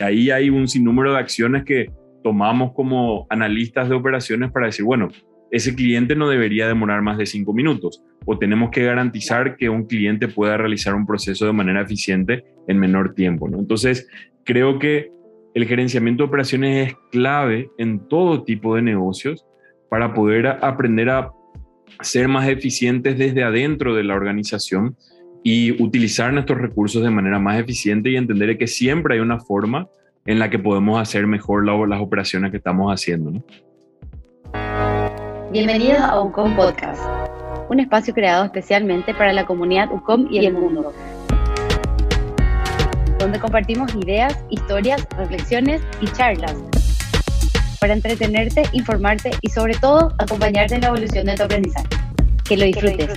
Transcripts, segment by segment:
Ahí hay un sinnúmero de acciones que tomamos como analistas de operaciones para decir, bueno, ese cliente no debería demorar más de cinco minutos o tenemos que garantizar que un cliente pueda realizar un proceso de manera eficiente en menor tiempo. Entonces, creo que el gerenciamiento de operaciones es clave en todo tipo de negocios para poder aprender a ser más eficientes desde adentro de la organización y utilizar nuestros recursos de manera más eficiente y entender que siempre hay una forma en la que podemos hacer mejor las operaciones que estamos haciendo. ¿no? Bienvenidos a UCOM Podcast, un espacio creado especialmente para la comunidad UCOM y el mundo, donde compartimos ideas, historias, reflexiones y charlas para entretenerte, informarte y sobre todo acompañarte en la evolución de tu aprendizaje. Que lo disfrutes.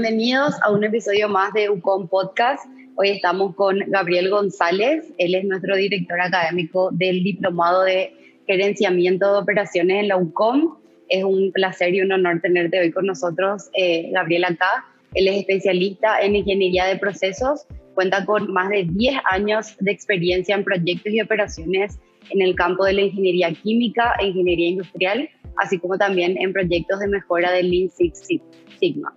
Bienvenidos a un episodio más de UCOM Podcast. Hoy estamos con Gabriel González, él es nuestro director académico del Diplomado de gerenciamiento de operaciones en la UCOM. Es un placer y un honor tenerte hoy con nosotros, eh, Gabriel, acá. Él es especialista en ingeniería de procesos, cuenta con más de 10 años de experiencia en proyectos y operaciones en el campo de la ingeniería química e ingeniería industrial, así como también en proyectos de mejora del Lean Six Sigma.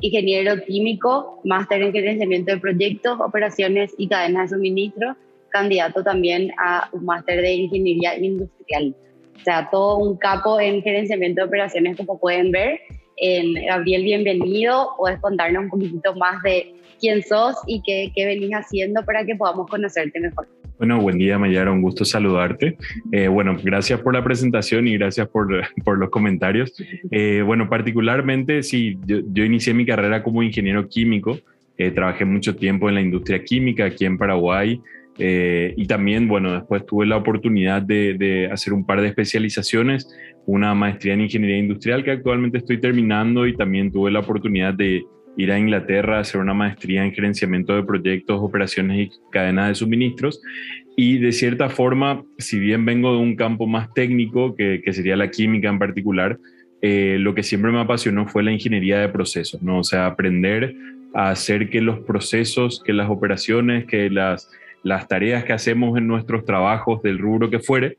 Ingeniero químico, máster en gerenciamiento de proyectos, operaciones y cadenas de suministro, candidato también a un máster de ingeniería industrial. O sea, todo un capo en gerenciamiento de operaciones, como pueden ver. Gabriel, bienvenido. Puedes contarnos un poquitito más de quién sos y qué, qué venís haciendo para que podamos conocerte mejor. Bueno, buen día Mayara, un gusto saludarte. Eh, bueno, gracias por la presentación y gracias por, los comentarios. Eh, bueno, particularmente, sí, yo, inicié mi carrera como ingeniero químico, eh, trabajé mucho tiempo en la industria química aquí en Paraguay, y también, bueno, después tuve la oportunidad de, hacer un par de especializaciones, una maestría en ingeniería industrial que actualmente estoy terminando y también tuve la oportunidad de ir a Inglaterra a hacer una maestría en gerenciamiento de proyectos, operaciones y cadenas de suministros. Y de cierta forma, si bien vengo de un campo más técnico, que, sería la química en particular, eh, lo que siempre me apasionó fue la ingeniería de procesos, ¿no? O sea, aprender a hacer que los procesos, que las operaciones, que las las tareas que hacemos en nuestros trabajos del rubro que fuere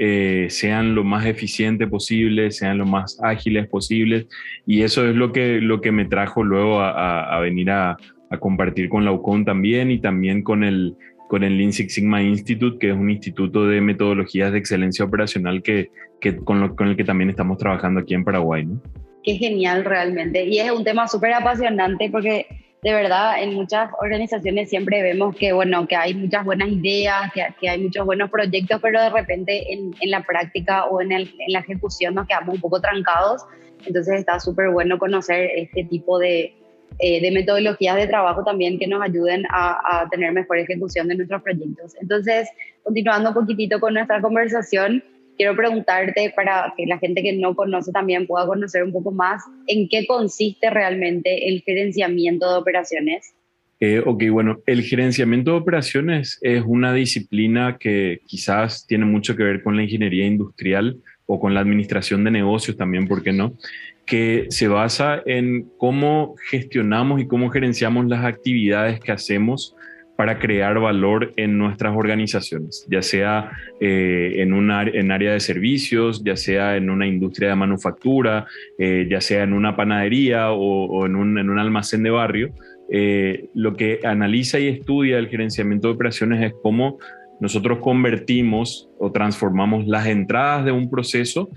eh, sean lo más eficientes posible, sean lo más ágiles posibles. Y eso es lo que, lo que me trajo luego a, venir a, compartir con la UCON también y también con el, con el Lean Six Sigma Institute, que es un instituto de metodologías de excelencia operacional que, que con, con el que también estamos trabajando aquí en Paraguay. ¿no? Qué genial realmente. Y es un tema súper apasionante porque de verdad en muchas organizaciones siempre vemos que, bueno, que hay muchas buenas ideas, que, hay muchos buenos proyectos, pero de repente en, la práctica o en, la ejecución nos quedamos un poco trancados. Entonces está súper bueno conocer este tipo de, eh, de, metodologías de trabajo también que nos ayuden a, a tener mejor ejecución de nuestros proyectos. Entonces, continuando un poquitito con nuestra conversación, quiero preguntarte para que la gente que no conoce también pueda conocer un poco más en qué consiste realmente el gerenciamiento de operaciones. Eh, ok, bueno, el gerenciamiento de operaciones es una disciplina que quizás tiene mucho que ver con la ingeniería industrial o con la administración de negocios también, ¿por qué no? Que se basa en cómo gestionamos y cómo gerenciamos las actividades que hacemos para crear valor en nuestras organizaciones, ya sea eh, en, un en área de servicios, ya sea en una industria de manufactura, eh, ya sea en una panadería o, en, un, en, un, almacén de barrio. Eh, lo que analiza y estudia el gerenciamiento de operaciones es cómo nosotros convertimos o transformamos las entradas de un proceso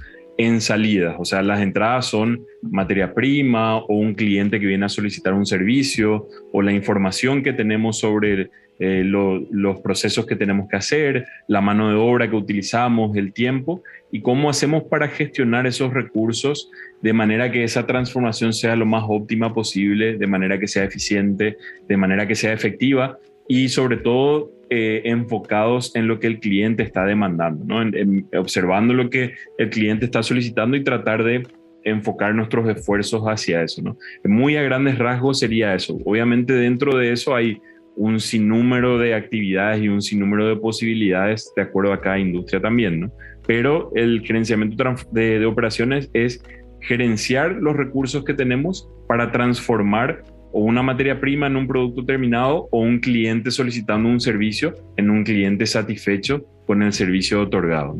en salidas. O sea, las entradas son materia prima o un cliente que viene a solicitar un servicio o la información que tenemos sobre eh, los procesos que tenemos que hacer, la mano de obra que utilizamos, el tiempo y cómo hacemos para gestionar esos recursos de manera que esa transformación sea lo más óptima posible, de manera que sea eficiente, de manera que sea efectiva y sobre todo eh, enfocados en lo que el cliente está demandando, ¿no? observando lo que el cliente está solicitando y tratar de enfocar nuestros esfuerzos hacia eso. ¿no? Muy a grandes rasgos sería eso. Obviamente dentro de eso hay un sinnúmero de actividades y un sinnúmero de posibilidades de acuerdo a cada industria también, ¿no? Pero el gerenciamiento de operaciones es gerenciar los recursos que tenemos para transformar o una materia prima en un producto terminado o un cliente solicitando un servicio en un cliente satisfecho con el servicio otorgado.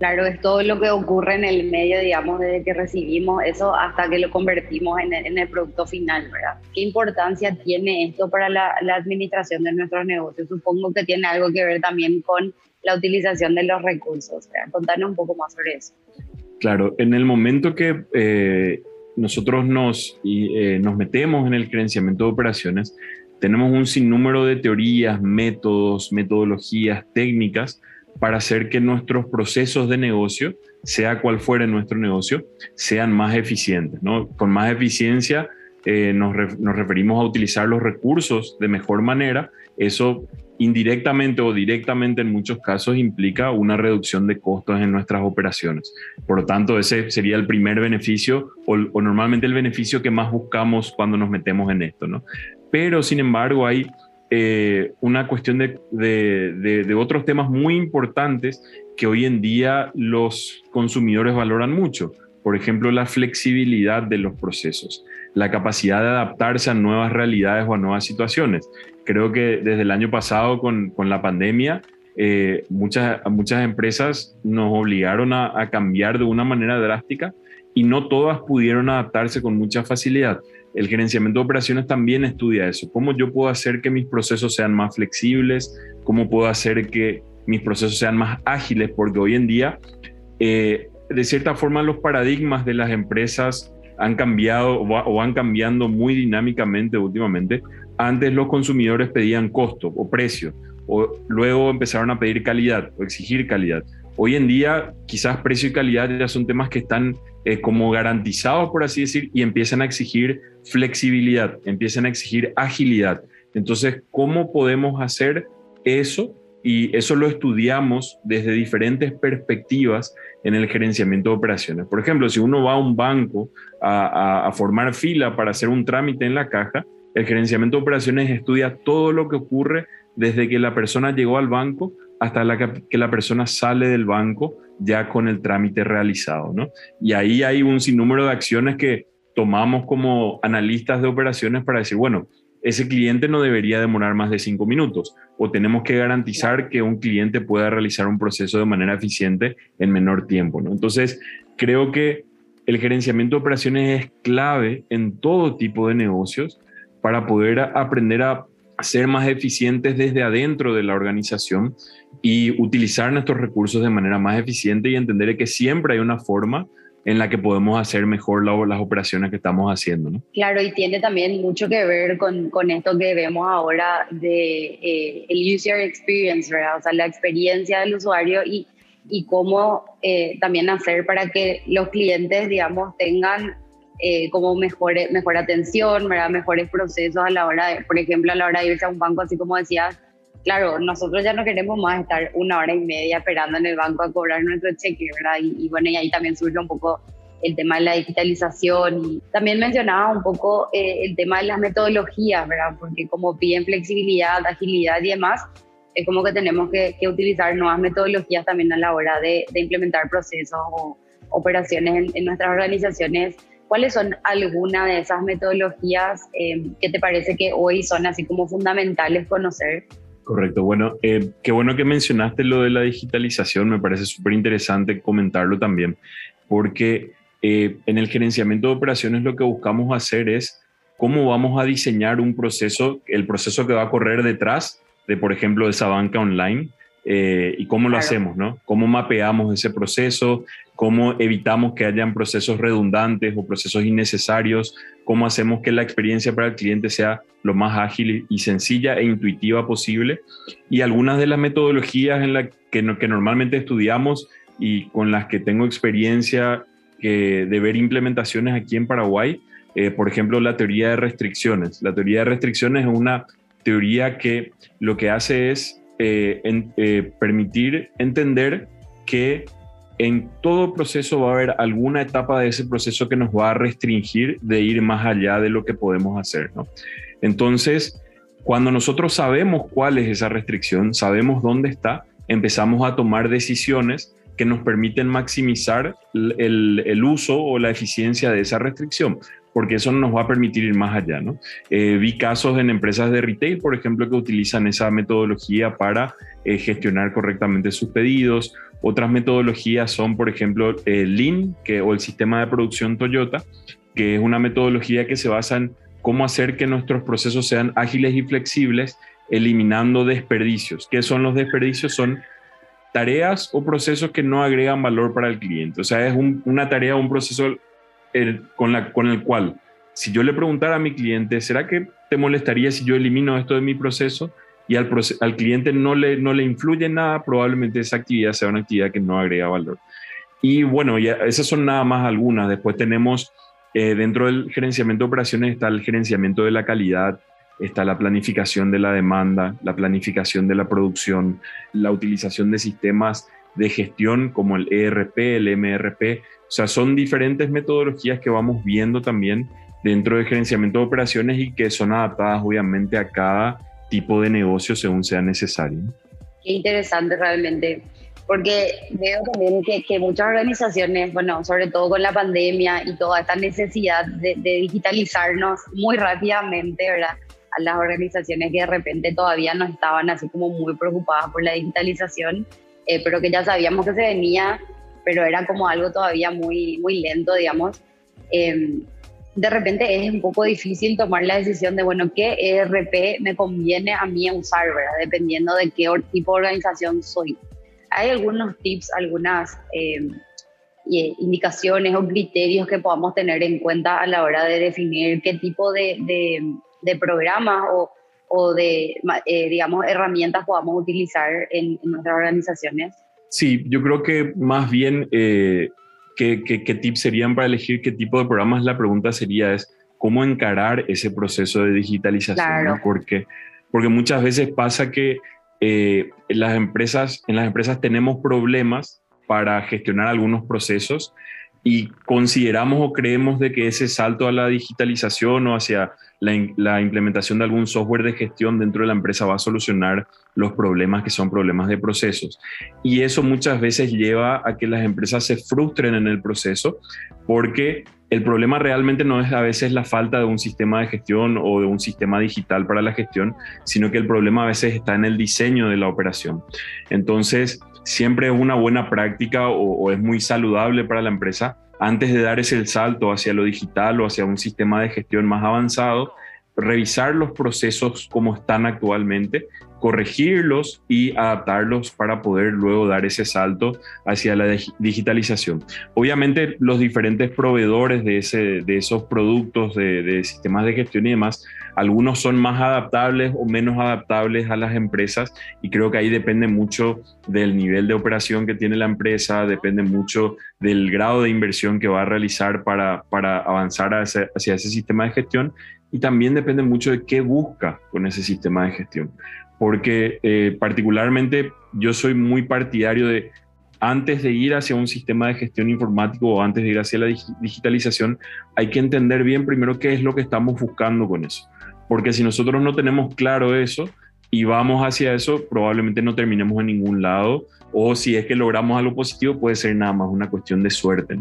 Claro, es todo lo que ocurre en el medio, digamos, desde que recibimos eso hasta que lo convertimos en el, producto final, ¿verdad? ¿Qué importancia tiene esto para la, administración de nuestros negocios? Supongo que tiene algo que ver también con la utilización de los recursos. ¿verdad? Contanos un poco más sobre eso. Claro, en el momento que eh, nosotros nos, eh, nos metemos en el gerenciamiento de operaciones, tenemos un sinnúmero de teorías, métodos, metodologías, técnicas para hacer que nuestros procesos de negocio, sea cual fuera nuestro negocio, sean más eficientes. ¿no? Con más eficiencia eh, nos, nos, referimos a utilizar los recursos de mejor manera. Eso indirectamente o directamente en muchos casos implica una reducción de costos en nuestras operaciones. Por lo tanto, ese sería el primer beneficio o, normalmente el beneficio que más buscamos cuando nos metemos en esto. ¿no? Pero, sin embargo, hay eh, una cuestión de, otros temas muy importantes que hoy en día los consumidores valoran mucho. Por ejemplo, la flexibilidad de los procesos, la capacidad de adaptarse a nuevas realidades o a nuevas situaciones. Creo que desde el año pasado con, con la pandemia, eh, muchas, muchas empresas nos obligaron a, cambiar de una manera drástica y no todas pudieron adaptarse con mucha facilidad. El gerenciamiento de operaciones también estudia eso. ¿Cómo yo puedo hacer que mis procesos sean más flexibles? ¿Cómo puedo hacer que mis procesos sean más ágiles? Porque hoy en día, eh, de cierta forma, los paradigmas de las empresas han cambiado o van cambiando muy dinámicamente últimamente. Antes los consumidores pedían costo o precio, o luego empezaron a pedir calidad o exigir calidad. Hoy en día quizás precio y calidad ya son temas que están eh, como garantizados, por así decir, y empiezan a exigir flexibilidad, empiezan a exigir agilidad. Entonces, ¿cómo podemos hacer eso? Y eso lo estudiamos desde diferentes perspectivas en el gerenciamiento de operaciones. Por ejemplo, si uno va a un banco a, formar fila para hacer un trámite en la caja, el gerenciamiento de operaciones estudia todo lo que ocurre desde que la persona llegó al banco hasta que la persona sale del banco ya con el trámite realizado, ¿no? Y ahí hay un sinnúmero de acciones que tomamos como analistas de operaciones para decir, bueno, ese cliente no debería demorar más de cinco minutos o tenemos que garantizar que un cliente pueda realizar un proceso de manera eficiente en menor tiempo, ¿no? Entonces, creo que el gerenciamiento de operaciones es clave en todo tipo de negocios para poder aprender a ser más eficientes desde adentro de la organización y utilizar nuestros recursos de manera más eficiente y entender que siempre hay una forma en la que podemos hacer mejor las operaciones que estamos haciendo. ¿no? Claro, y tiene también mucho que ver con, con esto que vemos ahora de eh, el user experience, ¿verdad? O sea, la experiencia del usuario y, y cómo eh, también hacer para que los clientes, digamos, tengan eh, como mejor, mejor atención, ¿verdad? mejores procesos a la hora, de, por ejemplo, a la hora de irse a un banco, así como decías, claro, nosotros ya no queremos más estar una hora y media esperando en el banco a cobrar nuestro cheque, ¿verdad? Y, bueno, y ahí también surge un poco el tema de la digitalización y también mencionaba un poco eh, el tema de las metodologías, ¿verdad? Porque como piden flexibilidad, agilidad y demás, es como que tenemos que, utilizar nuevas metodologías también a la hora de, implementar procesos o operaciones en, nuestras organizaciones. ¿Cuáles son algunas de esas metodologías eh, que te parece que hoy son así como fundamentales conocer? Correcto. Bueno, eh, qué bueno que mencionaste lo de la digitalización. Me parece súper interesante comentarlo también, porque eh, en el gerenciamiento de operaciones lo que buscamos hacer es cómo vamos a diseñar un proceso, el proceso que va a correr detrás de, por ejemplo, esa banca online eh, y cómo lo hacemos, ¿no? Cómo mapeamos ese proceso, cómo evitamos que hayan procesos redundantes o procesos innecesarios, cómo hacemos que la experiencia para el cliente sea lo más ágil y sencilla e intuitiva posible. Y algunas de las metodologías en las que, que normalmente estudiamos y con las que tengo experiencia que, de ver implementaciones aquí en Paraguay, eh, por ejemplo, la teoría de restricciones. La teoría de restricciones es una teoría que lo que hace es eh, eh, permitir entender que en todo proceso va a haber alguna etapa de ese proceso que nos va a restringir de ir más allá de lo que podemos hacer. ¿no? Entonces, cuando nosotros sabemos cuál es esa restricción, sabemos dónde está, empezamos a tomar decisiones que nos permiten maximizar el, el, uso o la eficiencia de esa restricción. Porque eso nos va a permitir ir más allá. ¿no? Eh, vi casos en empresas de retail, por ejemplo, que utilizan esa metodología para eh, gestionar correctamente sus pedidos. Otras metodologías son, por ejemplo, el Lean que, o el sistema de producción Toyota, que es una metodología que se basa en cómo hacer que nuestros procesos sean ágiles y flexibles, eliminando desperdicios. ¿Qué son los desperdicios? Son tareas o procesos que no agregan valor para el cliente. O sea, es una tarea o un proceso con, la, el cual, si yo le preguntara a mi cliente, ¿será que te molestaría si yo elimino esto de mi proceso? Y al, al cliente no le, no le influye nada, probablemente esa actividad sea una actividad que no agrega valor. Y bueno, ya, esas son nada más algunas. Después tenemos, eh, dentro del gerenciamiento de operaciones está el gerenciamiento de la calidad, está la planificación de la demanda, la planificación de la producción, la utilización de sistemas de gestión como el ERP, el MRP. O sea, son diferentes metodologías que vamos viendo también dentro del gerenciamiento de operaciones y que son adaptadas obviamente a cada tipo de negocio según sea necesario. Qué interesante realmente, porque veo también que, que muchas organizaciones, bueno, sobre todo con la pandemia y toda esta necesidad de, de digitalizarnos muy rápidamente, ¿verdad? a las organizaciones que de repente todavía no estaban así como muy preocupadas por la digitalización, eh, pero que ya sabíamos que se venía, pero era como algo todavía muy, muy lento, digamos. Em, de repente es un poco difícil tomar la decisión de, bueno, qué ERP me conviene a mí usar, ¿verdad? Dependiendo de qué tipo de organización soy. Hay algunos tips, algunas em, indicaciones o criterios que podamos tener en cuenta a la hora de definir qué tipo de de programas o, o de, eh, digamos, herramientas podamos utilizar en, nuestras organizaciones? Sí, yo creo que más bien, eh, ¿qué, qué, tips serían para elegir qué tipo de programas? La pregunta sería es, ¿cómo encarar ese proceso de digitalización? Porque, porque muchas veces pasa que eh, las empresas, en las empresas tenemos problemas para gestionar algunos procesos y consideramos o creemos de que ese salto a la digitalización o hacia la, implementación de algún software de gestión dentro de la empresa va a solucionar los problemas que son problemas de procesos. Y eso muchas veces lleva a que las empresas se frustren en el proceso porque el problema realmente no es a veces la falta de un sistema de gestión o de un sistema digital para la gestión, sino que el problema a veces está en el diseño de la operación. Entonces, siempre es una buena práctica o, es muy saludable para la empresa antes de dar ese salto hacia lo digital o hacia un sistema de gestión más avanzado, revisar los procesos como están actualmente, corregirlos y adaptarlos para poder luego dar ese salto hacia la digitalización. Obviamente los diferentes proveedores de, ese, de esos productos, de, de, sistemas de gestión y demás, algunos son más adaptables o menos adaptables a las empresas y creo que ahí depende mucho del nivel de operación que tiene la empresa, depende mucho del grado de inversión que va a realizar para, para avanzar hacia, hacia ese sistema de gestión y también depende mucho de qué busca con ese sistema de gestión. Porque eh, particularmente yo soy muy partidario de antes de ir hacia un sistema de gestión informático o antes de ir hacia la digitalización, hay que entender bien primero qué es lo que estamos buscando con eso. Porque si nosotros no tenemos claro eso y vamos hacia eso, probablemente no terminemos en ningún lado o si es que logramos algo positivo, puede ser nada más una cuestión de suerte.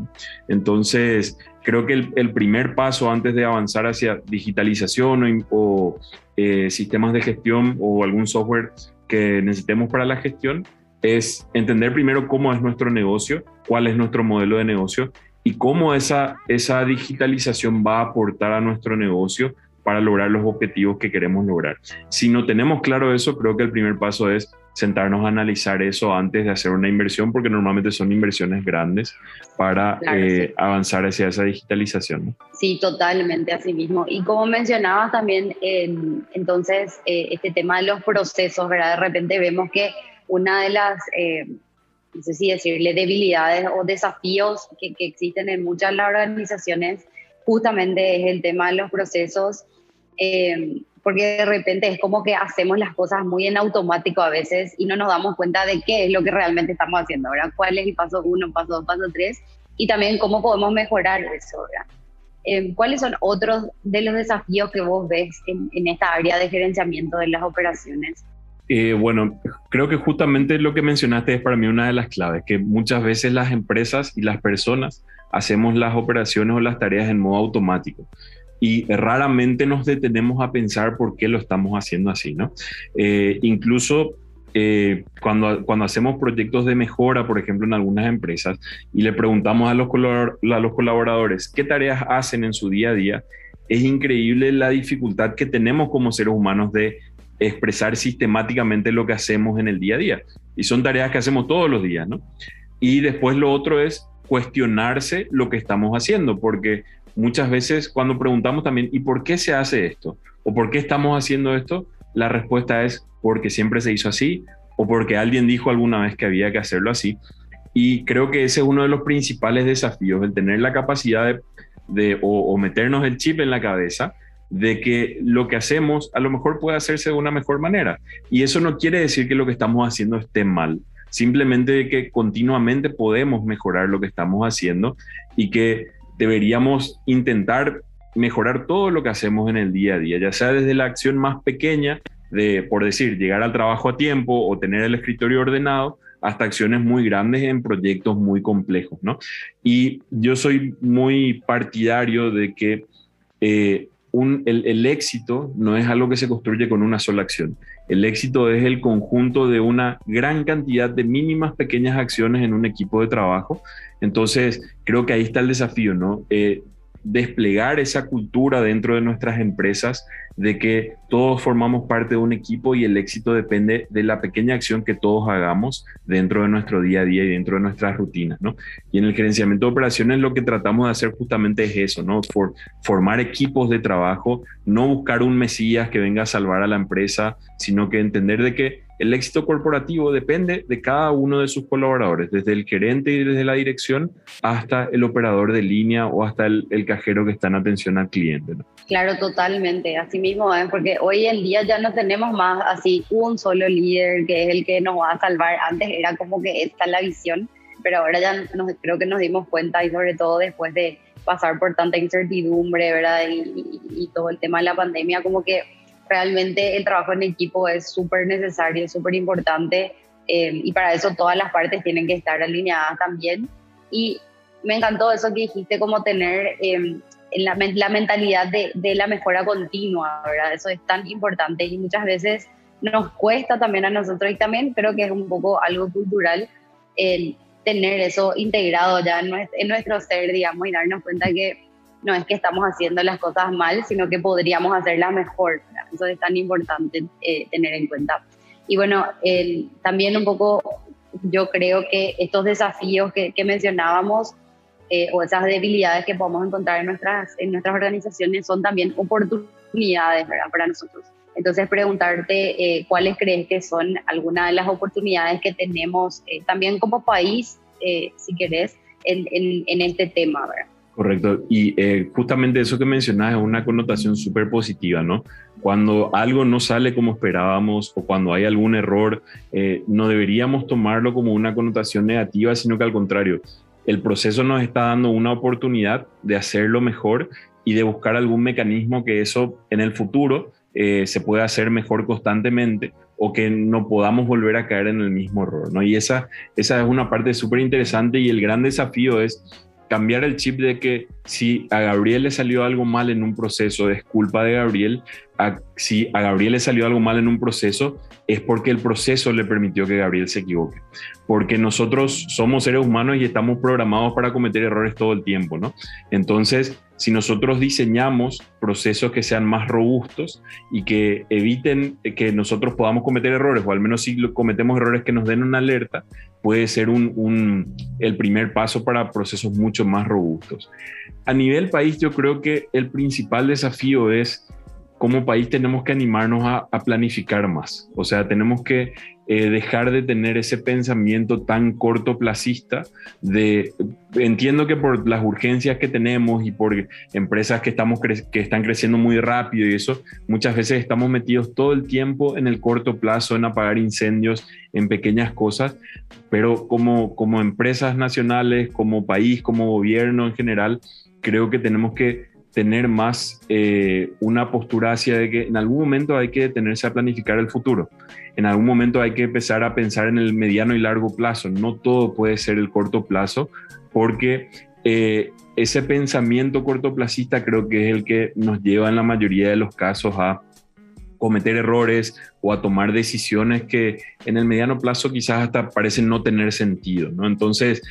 Entonces, creo que el, primer paso antes de avanzar hacia digitalización o, eh, sistemas de gestión o algún software que necesitemos para la gestión es entender primero cómo es nuestro negocio, cuál es nuestro modelo de negocio y cómo esa, esa digitalización va a aportar a nuestro negocio para lograr los objetivos que queremos lograr. Si no tenemos claro eso, creo que el primer paso es sentarnos a analizar eso antes de hacer una inversión, porque normalmente son inversiones grandes para eh, avanzar hacia esa digitalización. Sí, totalmente, así mismo. Y como mencionabas también, entonces, eh, este tema de los procesos, ¿verdad? De repente vemos que una de las, eh, no sé si decirle, debilidades o desafíos que, que existen en muchas de las organizaciones justamente es el tema de los procesos porque de repente es como que hacemos las cosas muy en automático a veces y no nos damos cuenta de qué es lo que realmente estamos haciendo, ¿verdad? ¿Cuál es el paso uno, paso dos, paso tres? Y también cómo podemos mejorar eso, ¿verdad? Eh, ¿Cuáles son otros de los desafíos que vos ves en, esta área de gerenciamiento de las operaciones? Eh, bueno, creo que justamente lo que mencionaste es para mí una de las claves, que muchas veces las empresas y las personas hacemos las operaciones o las tareas en modo automático y raramente nos detenemos a pensar por qué lo estamos haciendo así, ¿no? Eh, incluso eh, cuando, cuando hacemos proyectos de mejora, por ejemplo, en algunas empresas, y le preguntamos a los, a los colaboradores qué tareas hacen en su día a día, es increíble la dificultad que tenemos como seres humanos de expresar sistemáticamente lo que hacemos en el día a día. Y son tareas que hacemos todos los días, ¿no? Y después lo otro es cuestionarse lo que estamos haciendo, porque muchas veces cuando preguntamos también, ¿y por qué se hace esto? ¿O por qué estamos haciendo esto? La respuesta es porque siempre se hizo así o porque alguien dijo alguna vez que había que hacerlo así. Y creo que ese es uno de los principales desafíos, el tener la capacidad de, o, meternos el chip en la cabeza de que lo que hacemos a lo mejor puede hacerse de una mejor manera. Y eso no quiere decir que lo que estamos haciendo esté mal, simplemente que continuamente podemos mejorar lo que estamos haciendo y que deberíamos intentar mejorar todo lo que hacemos en el día a día, ya sea desde la acción más pequeña de, por decir, llegar al trabajo a tiempo o tener el escritorio ordenado, hasta acciones muy grandes en proyectos muy complejos, ¿no? Y yo soy muy partidario de que eh, el, éxito no es algo que se construye con una sola acción. El éxito es el conjunto de una gran cantidad de mínimas pequeñas acciones en un equipo de trabajo. Entonces, creo que ahí está el desafío, ¿no? Eh, desplegar esa cultura dentro de nuestras empresas de que todos formamos parte de un equipo y el éxito depende de la pequeña acción que todos hagamos dentro de nuestro día a día y dentro de nuestras rutinas, ¿no? Y en el gerenciamiento de operaciones lo que tratamos de hacer justamente es eso, ¿no? For, formar equipos de trabajo, no buscar un mesías que venga a salvar a la empresa, sino que entender de que el éxito corporativo depende de cada uno de sus colaboradores, desde el gerente y desde la dirección hasta el operador de línea o hasta el, cajero que está en atención al cliente. Claro, totalmente. Así mismo, ¿eh? porque hoy en día ya no tenemos más así un solo líder que es el que nos va a salvar. Antes era como que esta la visión, pero ahora ya creo que nos dimos cuenta y sobre todo después de pasar por tanta incertidumbre, ¿verdad? Y, y todo el tema de la pandemia, como que realmente el trabajo en equipo es súper necesario, súper importante eh, y para eso todas las partes tienen que estar alineadas también. Y me encantó eso que dijiste, como tener eh, la, la, mentalidad de, de, la mejora continua, ¿verdad? Eso es tan importante y muchas veces nos cuesta también a nosotros y también creo que es un poco algo cultural el tener eso integrado ya en en nuestro ser, digamos, y darnos cuenta que no es que estamos haciendo las cosas mal, sino que podríamos hacerlas mejor. Eso es tan importante eh, tener en cuenta. Y bueno, también un poco yo creo que estos desafíos que, mencionábamos eh, o esas debilidades que podemos encontrar en nuestras, en nuestras organizaciones son también oportunidades para nosotros. Entonces, preguntarte eh, cuáles crees que son algunas de las oportunidades que tenemos también como país, si querés, en, en, en este tema. ¿verdad? Correcto. Y eh, justamente eso que mencionas es una connotación súper positiva, ¿no? Cuando algo no sale como esperábamos o cuando hay algún error, eh, no deberíamos tomarlo como una connotación negativa, sino que al contrario, el proceso nos está dando una oportunidad de hacerlo mejor y de buscar algún mecanismo que eso en el futuro eh, se pueda hacer mejor constantemente o que no podamos volver a caer en el mismo error, ¿no? Y esa, esa es una parte súper interesante y el gran desafío es cambiar el chip de que si a Gabriel le salió algo mal en un proceso, es culpa de Gabriel. si a Gabriel le salió algo mal en un proceso, es porque el proceso le permitió que Gabriel se equivoque. Porque nosotros somos seres humanos y estamos programados para cometer errores todo el tiempo, ¿no? Entonces, si nosotros diseñamos procesos que sean más robustos y que eviten que nosotros podamos cometer errores, o al menos si cometemos errores que nos den una alerta, puede ser un, el primer paso para procesos mucho más robustos. A nivel país, yo creo que el principal desafío es como país tenemos que animarnos a, a planificar más. O sea, tenemos que eh, dejar de tener ese pensamiento tan cortoplacista de, entiendo que por las urgencias que tenemos y por empresas que, estamos que están creciendo muy rápido y eso, muchas veces estamos metidos todo el tiempo en el corto plazo, en apagar incendios, en pequeñas cosas, pero como, como empresas nacionales, como país, como gobierno en general, creo que tenemos que tener más eh, una postura hacia de que en algún momento hay que detenerse a planificar el futuro en algún momento hay que empezar a pensar en el mediano y largo plazo. No todo puede ser el corto plazo porque eh, ese pensamiento cortoplacista creo que es el que nos lleva en la mayoría de los casos a cometer errores o a tomar decisiones que en el mediano plazo quizás hasta parecen no tener sentido, ¿no? Entonces,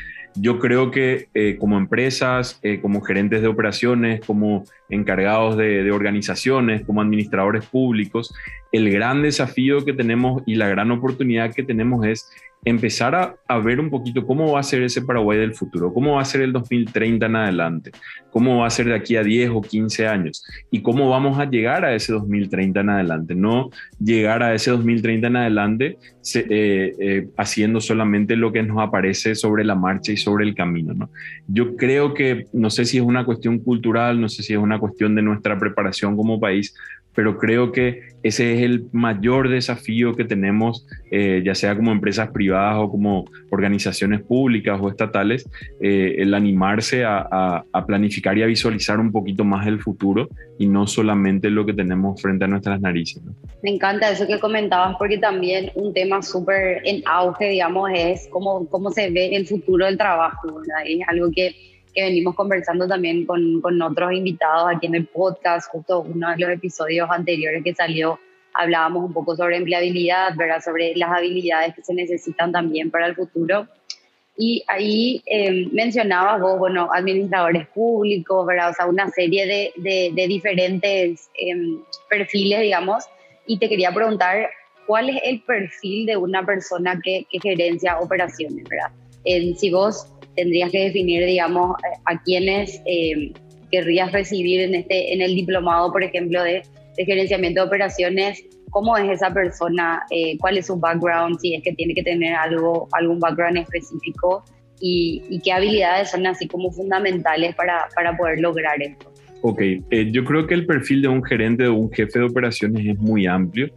yo creo que eh, como empresas, eh, como gerentes de operaciones, como encargados de, organizaciones, como administradores públicos, el gran desafío que tenemos y la gran oportunidad que tenemos es empezar a, ver un poquito cómo va a ser ese Paraguay del futuro, cómo va a ser el 2030 en adelante, cómo va a ser de aquí a 10 o 15 años y cómo vamos a llegar a ese 2030 en adelante, no llegar a ese 2030 en adelante eh, eh, haciendo solamente lo que nos aparece sobre la marcha y sobre el camino. ¿no? Yo creo que, no sé si es una cuestión cultural, no sé si es una cuestión de nuestra preparación como país, pero creo que ese es el mayor desafío que tenemos, eh, ya sea como empresas privadas o como organizaciones públicas o estatales, eh, el animarse a, planificar y a visualizar un poquito más el futuro y no solamente lo que tenemos frente a nuestras narices. Me encanta eso que comentabas porque también un tema súper en auge, digamos, es cómo, cómo se ve el futuro del trabajo, ¿verdad? Es algo que que venimos conversando también con, con otros invitados aquí en el podcast, justo uno de los episodios anteriores que salió, hablábamos un poco sobre empleabilidad, ¿verdad? sobre las habilidades que se necesitan también para el futuro. Y ahí eh, mencionabas vos, bueno, administradores públicos, ¿verdad? O sea, una serie de, de, diferentes em, perfiles, digamos. Y te quería preguntar, ¿cuál es el perfil de una persona que, que gerencia operaciones, ¿verdad? si vos tendrías que definir, digamos, a quiénes eh, querrías recibir en, este, en el diplomado, por ejemplo, de, gerenciamiento de operaciones, cómo es esa persona, eh, cuál es su background, si es que tiene que tener algo, algún background específico. Y, qué habilidades son así como fundamentales para, para poder lograr esto. Ok, eh, yo creo que el perfil de un gerente o un jefe de operaciones es muy amplio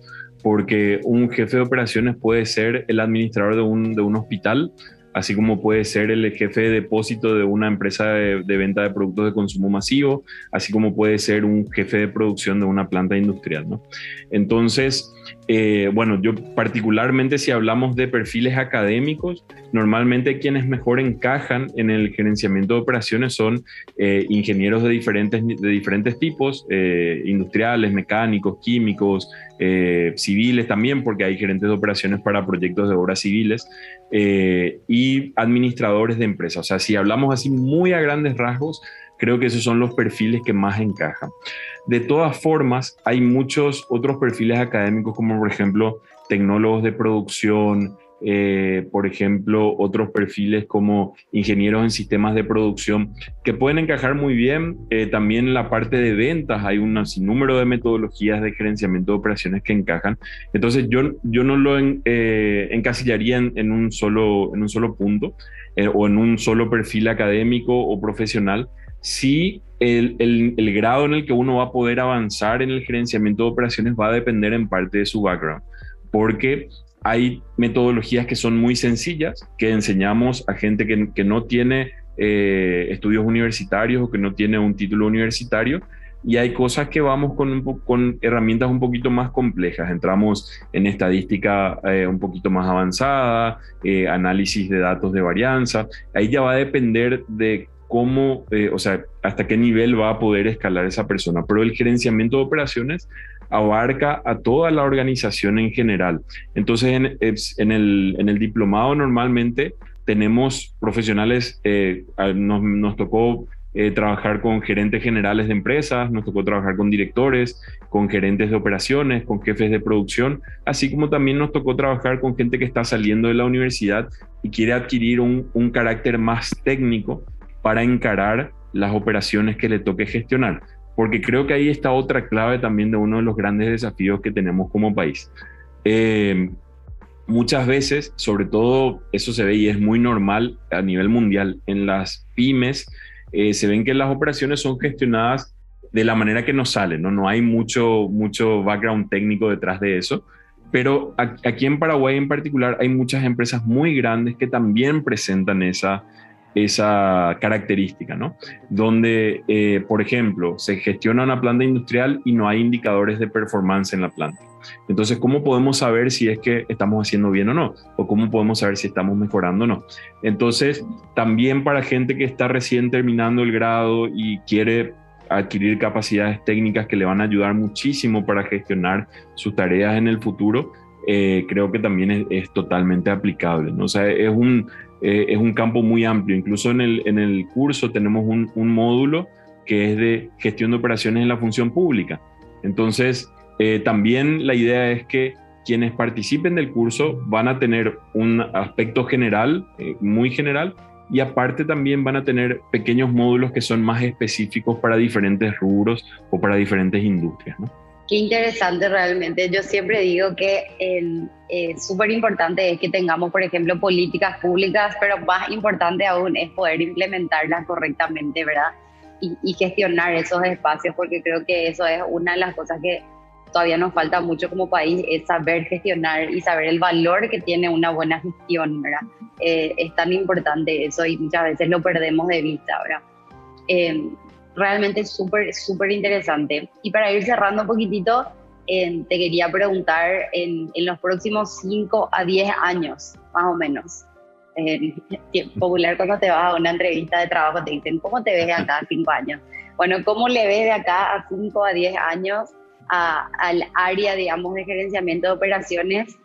porque un jefe de operaciones puede ser el administrador de un, de un hospital, así como puede ser el jefe de depósito de una empresa de, venta de productos de consumo masivo, así como puede ser un jefe de producción de una planta industrial. ¿no? Entonces, eh, bueno, yo particularmente si hablamos de perfiles académicos, normalmente quienes mejor encajan en el gerenciamiento de operaciones son eh, ingenieros de diferentes, de diferentes tipos, eh, industriales, mecánicos, químicos, civiles también, porque hay gerentes de operaciones para proyectos de obras civiles, y administradores de empresas. O sea, si hablamos así muy a grandes rasgos, creo que esos son los perfiles que más encajan. De todas formas, hay muchos otros perfiles académicos, como por ejemplo tecnólogos de producción, eh, por ejemplo, otros perfiles como ingenieros en sistemas de producción, que pueden encajar muy bien. Eh, también en la parte de ventas hay un sinnúmero de metodologías de gerenciamiento de operaciones que encajan. Entonces, yo, yo no lo eh, encasillaría en, un solo, en un solo punto o en un solo perfil académico o profesional. Sí el, el, grado en el que uno va a poder avanzar en el gerenciamiento de operaciones va a depender en parte de su background, porque hay metodologías que son muy sencillas, que enseñamos a gente que, que no tiene eh, estudios universitarios o que no tiene un título universitario, y hay cosas que vamos con, con herramientas un poquito más complejas. Entramos en estadística eh, un poquito más avanzada, eh, análisis de datos de varianza. Ahí ya va a depender de cómo, eh, o sea, hasta qué nivel va a poder escalar esa persona. Pero el gerenciamiento de operaciones abarca a toda la organización en general. Entonces, en, el, diplomado normalmente tenemos profesionales, eh, nos, tocó eh, trabajar con gerentes generales de empresas, nos tocó trabajar con directores, con gerentes de operaciones, con jefes de producción, así como también nos tocó trabajar con gente que está saliendo de la universidad y quiere adquirir un, un carácter más técnico para encarar las operaciones que le toque gestionar. Porque creo que ahí está otra clave también de uno de los grandes desafíos que tenemos como país. Eh, muchas veces, sobre todo eso se ve y es muy normal a nivel mundial, en las pymes eh, se ven que las operaciones son gestionadas de la manera que nos sale, ¿no? No hay mucho, mucho background técnico detrás de eso, pero aquí en Paraguay en particular hay muchas empresas muy grandes que también presentan esa, esa característica, ¿no? Donde, eh, por ejemplo, se gestiona una planta industrial y no hay indicadores de performance en la planta. Entonces, ¿cómo podemos saber si es que estamos haciendo bien o no? ¿O cómo podemos saber si estamos mejorando o no? Entonces, también para gente que está recién terminando el grado y quiere adquirir capacidades técnicas que le van a ayudar muchísimo para gestionar sus tareas en el futuro, eh, creo que también es, totalmente aplicable. ¿no? O sea, es un, eh, es un campo muy amplio. Incluso en el, en el curso tenemos un, un, módulo que es de gestión de operaciones en la función pública. Entonces, eh, también la idea es que quienes participen del curso van a tener un aspecto general, muy general, y aparte también van a tener pequeños módulos que son más específicos para diferentes rubros o para diferentes industrias. Qué interesante realmente. Yo siempre digo que eh, súper importante es que tengamos, por ejemplo, políticas públicas, pero más importante aún es poder implementarlas correctamente, ¿verdad? Y, y gestionar esos espacios, porque creo que eso es una de las cosas que todavía nos falta mucho como país, es saber gestionar y saber el valor que tiene una buena gestión, ¿verdad? Eh, es tan importante eso y muchas veces lo perdemos de vista, ¿verdad? Eh, realmente súper, súper interesante. Y para ir cerrando un poquitito, eh, te quería preguntar en, en, los próximos 5 a 10 años, más o menos. Eh, popular cuando te vas a una entrevista de trabajo te dicen, ¿cómo te ves de acá a 5 años? Bueno, ¿cómo le ves de acá a 5 a 10 años al área, digamos, de gerenciamiento de operaciones.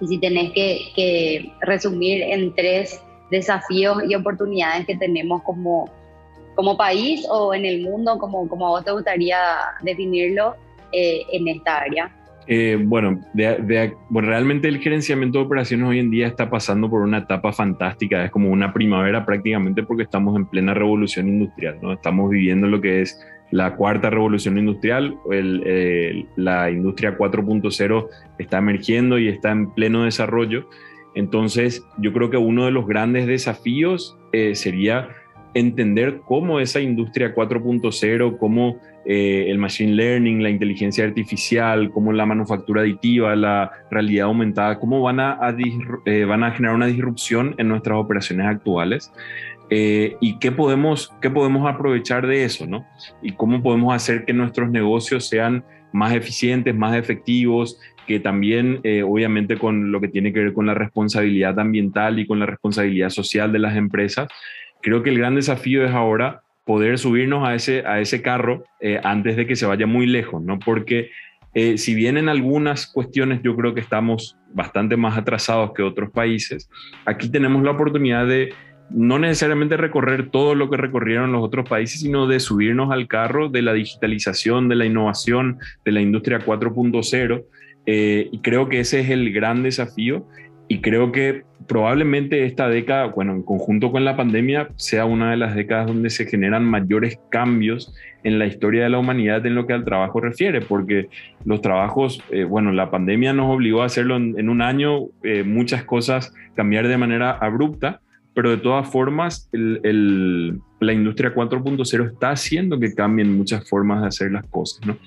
Y si tenés que, resumir en tres desafíos y oportunidades que tenemos como, como país o en el mundo, como, como a vos te gustaría definirlo eh, en esta área. Eh, bueno, bueno, realmente el gerenciamiento de operaciones hoy en día está pasando por una etapa fantástica, es como una primavera prácticamente porque estamos en plena revolución industrial, ¿no? Estamos viviendo lo que es la cuarta revolución industrial, la industria 4.0 está emergiendo y está en pleno desarrollo. Entonces, yo creo que uno de los grandes desafíos eh, sería entender cómo esa industria 4.0, cómo eh, el machine learning, la inteligencia artificial, cómo la manufactura aditiva, la realidad aumentada, cómo van a, eh, van a generar una disrupción en nuestras operaciones actuales. Eh, y qué podemos, qué podemos aprovechar de eso, ¿no? Y cómo podemos hacer que nuestros negocios sean más eficientes, más efectivos, que también, eh, obviamente, con lo que tiene que ver con la responsabilidad ambiental y con la responsabilidad social de las empresas, creo que el gran desafío es ahora poder subirnos a ese, a ese carro eh, antes de que se vaya muy lejos, ¿no? Porque si bien en algunas cuestiones yo creo que estamos bastante más atrasados que otros países, aquí tenemos la oportunidad de no necesariamente recorrer todo lo que recorrieron los otros países, sino de subirnos al carro de la digitalización, de la innovación, de la industria 4.0. Eh, y creo que ese es el gran desafío. Y creo que probablemente esta década, bueno, en conjunto con la pandemia, sea una de las décadas donde se generan mayores cambios en la historia de la humanidad en lo que al trabajo refiere, porque los trabajos, eh, bueno, la pandemia nos obligó a hacerlo en, un año, eh, muchas cosas cambiar de manera abrupta, pero de todas formas la industria 4.0 está haciendo que cambien muchas formas de hacer las cosas. ¿no?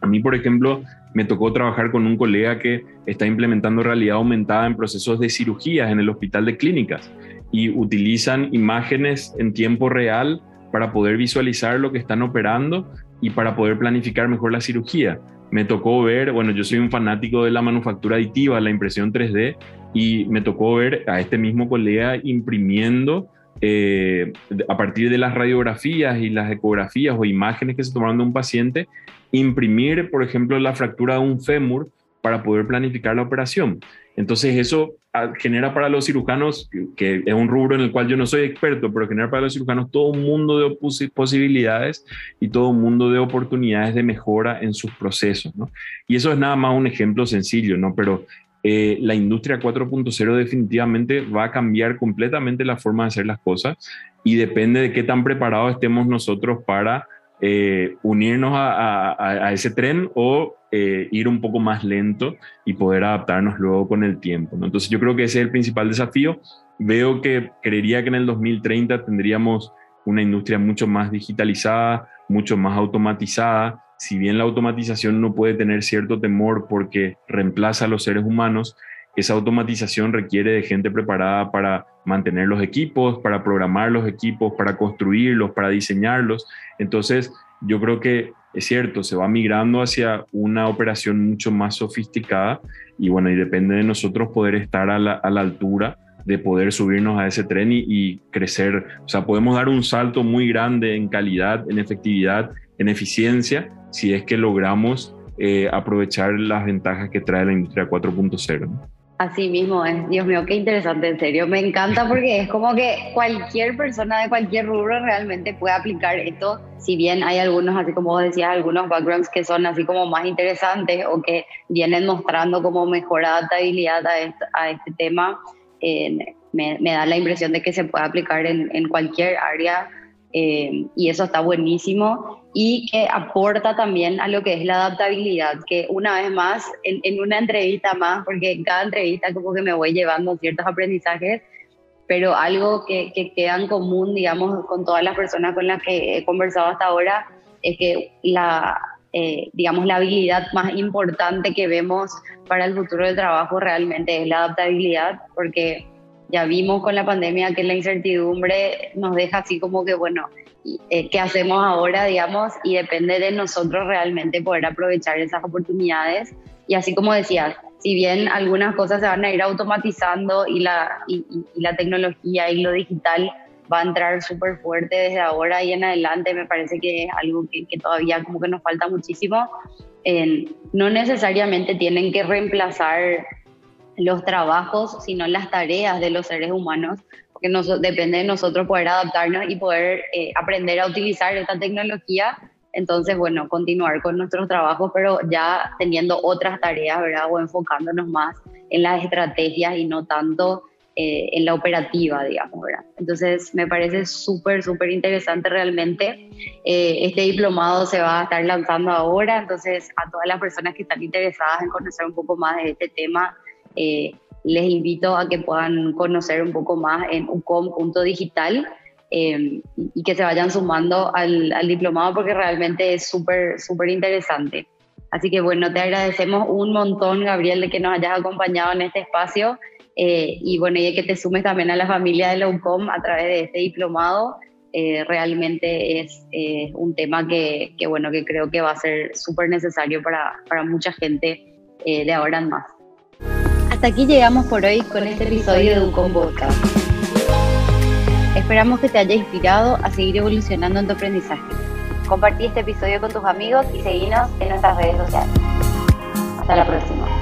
A mí, por ejemplo, me tocó trabajar con un colega que está implementando realidad aumentada en procesos de cirugías en el hospital de clínicas y utilizan imágenes en tiempo real para poder visualizar lo que están operando y para poder planificar mejor la cirugía. Me tocó ver, bueno, yo soy un fanático de la manufactura aditiva, la impresión 3D, y me tocó ver a este mismo colega imprimiendo eh, a partir de las radiografías y las ecografías o imágenes que se tomaron de un paciente, imprimir, por ejemplo, la fractura de un fémur para poder planificar la operación. Entonces eso ah, genera para los cirujanos, que es un rubro en el cual yo no soy experto, pero genera para los cirujanos todo un mundo de posibilidades y todo un mundo de oportunidades de mejora en sus procesos. Y eso es nada más un ejemplo sencillo, ¿no? pero eh, la industria 4.0 definitivamente va a cambiar completamente la forma de hacer las cosas y depende de qué tan preparados estemos nosotros para eh, unirnos a, ese tren o eh, ir un poco más lento y poder adaptarnos luego con el tiempo. Entonces yo creo que ese es el principal desafío. Veo que creería que en el 2030 tendríamos una industria mucho más digitalizada, mucho más automatizada, si bien la automatización no puede tener cierto temor porque reemplaza a los seres humanos, esa automatización requiere de gente preparada para mantener los equipos, para programar los equipos, para construirlos, para diseñarlos. Entonces, yo creo que es cierto, se va migrando hacia una operación mucho más sofisticada y bueno, y depende de nosotros poder estar a la, altura de poder subirnos a ese tren y, crecer. O sea, podemos dar un salto muy grande en calidad, en efectividad, en eficiencia, si es que logramos eh, aprovechar las ventajas que trae la industria 4.0. Así mismo es, Dios mío, qué interesante, en serio. Me encanta porque es como que cualquier persona de cualquier rubro realmente puede aplicar esto. Si bien hay algunos, así como vos decías, algunos backgrounds que son así como más interesantes o que vienen mostrando como mejor adaptabilidad a este, a este tema, eh, me, me, da la impresión de que se puede aplicar en, en cualquier área eh, y eso está buenísimo y que aporta también a lo que es la adaptabilidad, que una vez más, en, una entrevista más, porque en cada entrevista como que me voy llevando ciertos aprendizajes, pero algo que, que queda en común, digamos, con todas las personas con las que he conversado hasta ahora, es que la, eh, digamos, la habilidad más importante que vemos para el futuro del trabajo realmente es la adaptabilidad, porque ya vimos con la pandemia que la incertidumbre nos deja así como que, bueno, eh, ¿qué hacemos ahora, digamos? Y depende de nosotros realmente poder aprovechar esas oportunidades. Y así como decías, si bien algunas cosas se van a ir automatizando y la, y, la tecnología y lo digital va a entrar súper fuerte desde ahora y en adelante, me parece que es algo que, todavía como que nos falta muchísimo. no necesariamente tienen que reemplazar los trabajos, sino las tareas de los seres humanos, porque nos, depende de nosotros poder adaptarnos y poder eh, aprender a utilizar esta tecnología. Entonces, bueno, continuar con nuestros trabajos, pero ya teniendo otras tareas, ¿verdad? O enfocándonos más en las estrategias y no tanto eh, en la operativa, digamos, ¿verdad? Entonces, me parece súper, súper interesante realmente. Eh, este diplomado se va a estar lanzando ahora, entonces a todas las personas que están interesadas en conocer un poco más de este tema, eh, les invito a que puedan conocer un poco más en ucom.digital eh, y que se vayan sumando al, diplomado porque realmente es súper, súper interesante. Así que bueno, te agradecemos un montón, Gabriel, de que nos hayas acompañado en este espacio eh, y bueno, y que te sumes también a la familia de la UCOM a través de este diplomado. realmente es un tema que, que, bueno, que creo que va a ser súper necesario para, para mucha gente de ahora en más. Hasta aquí llegamos por hoy con este episodio de Ucom Podcast. Esperamos que te haya inspirado a seguir evolucionando en tu aprendizaje. Compartí este episodio con tus amigos y seguinos en nuestras redes sociales. Hasta la próxima.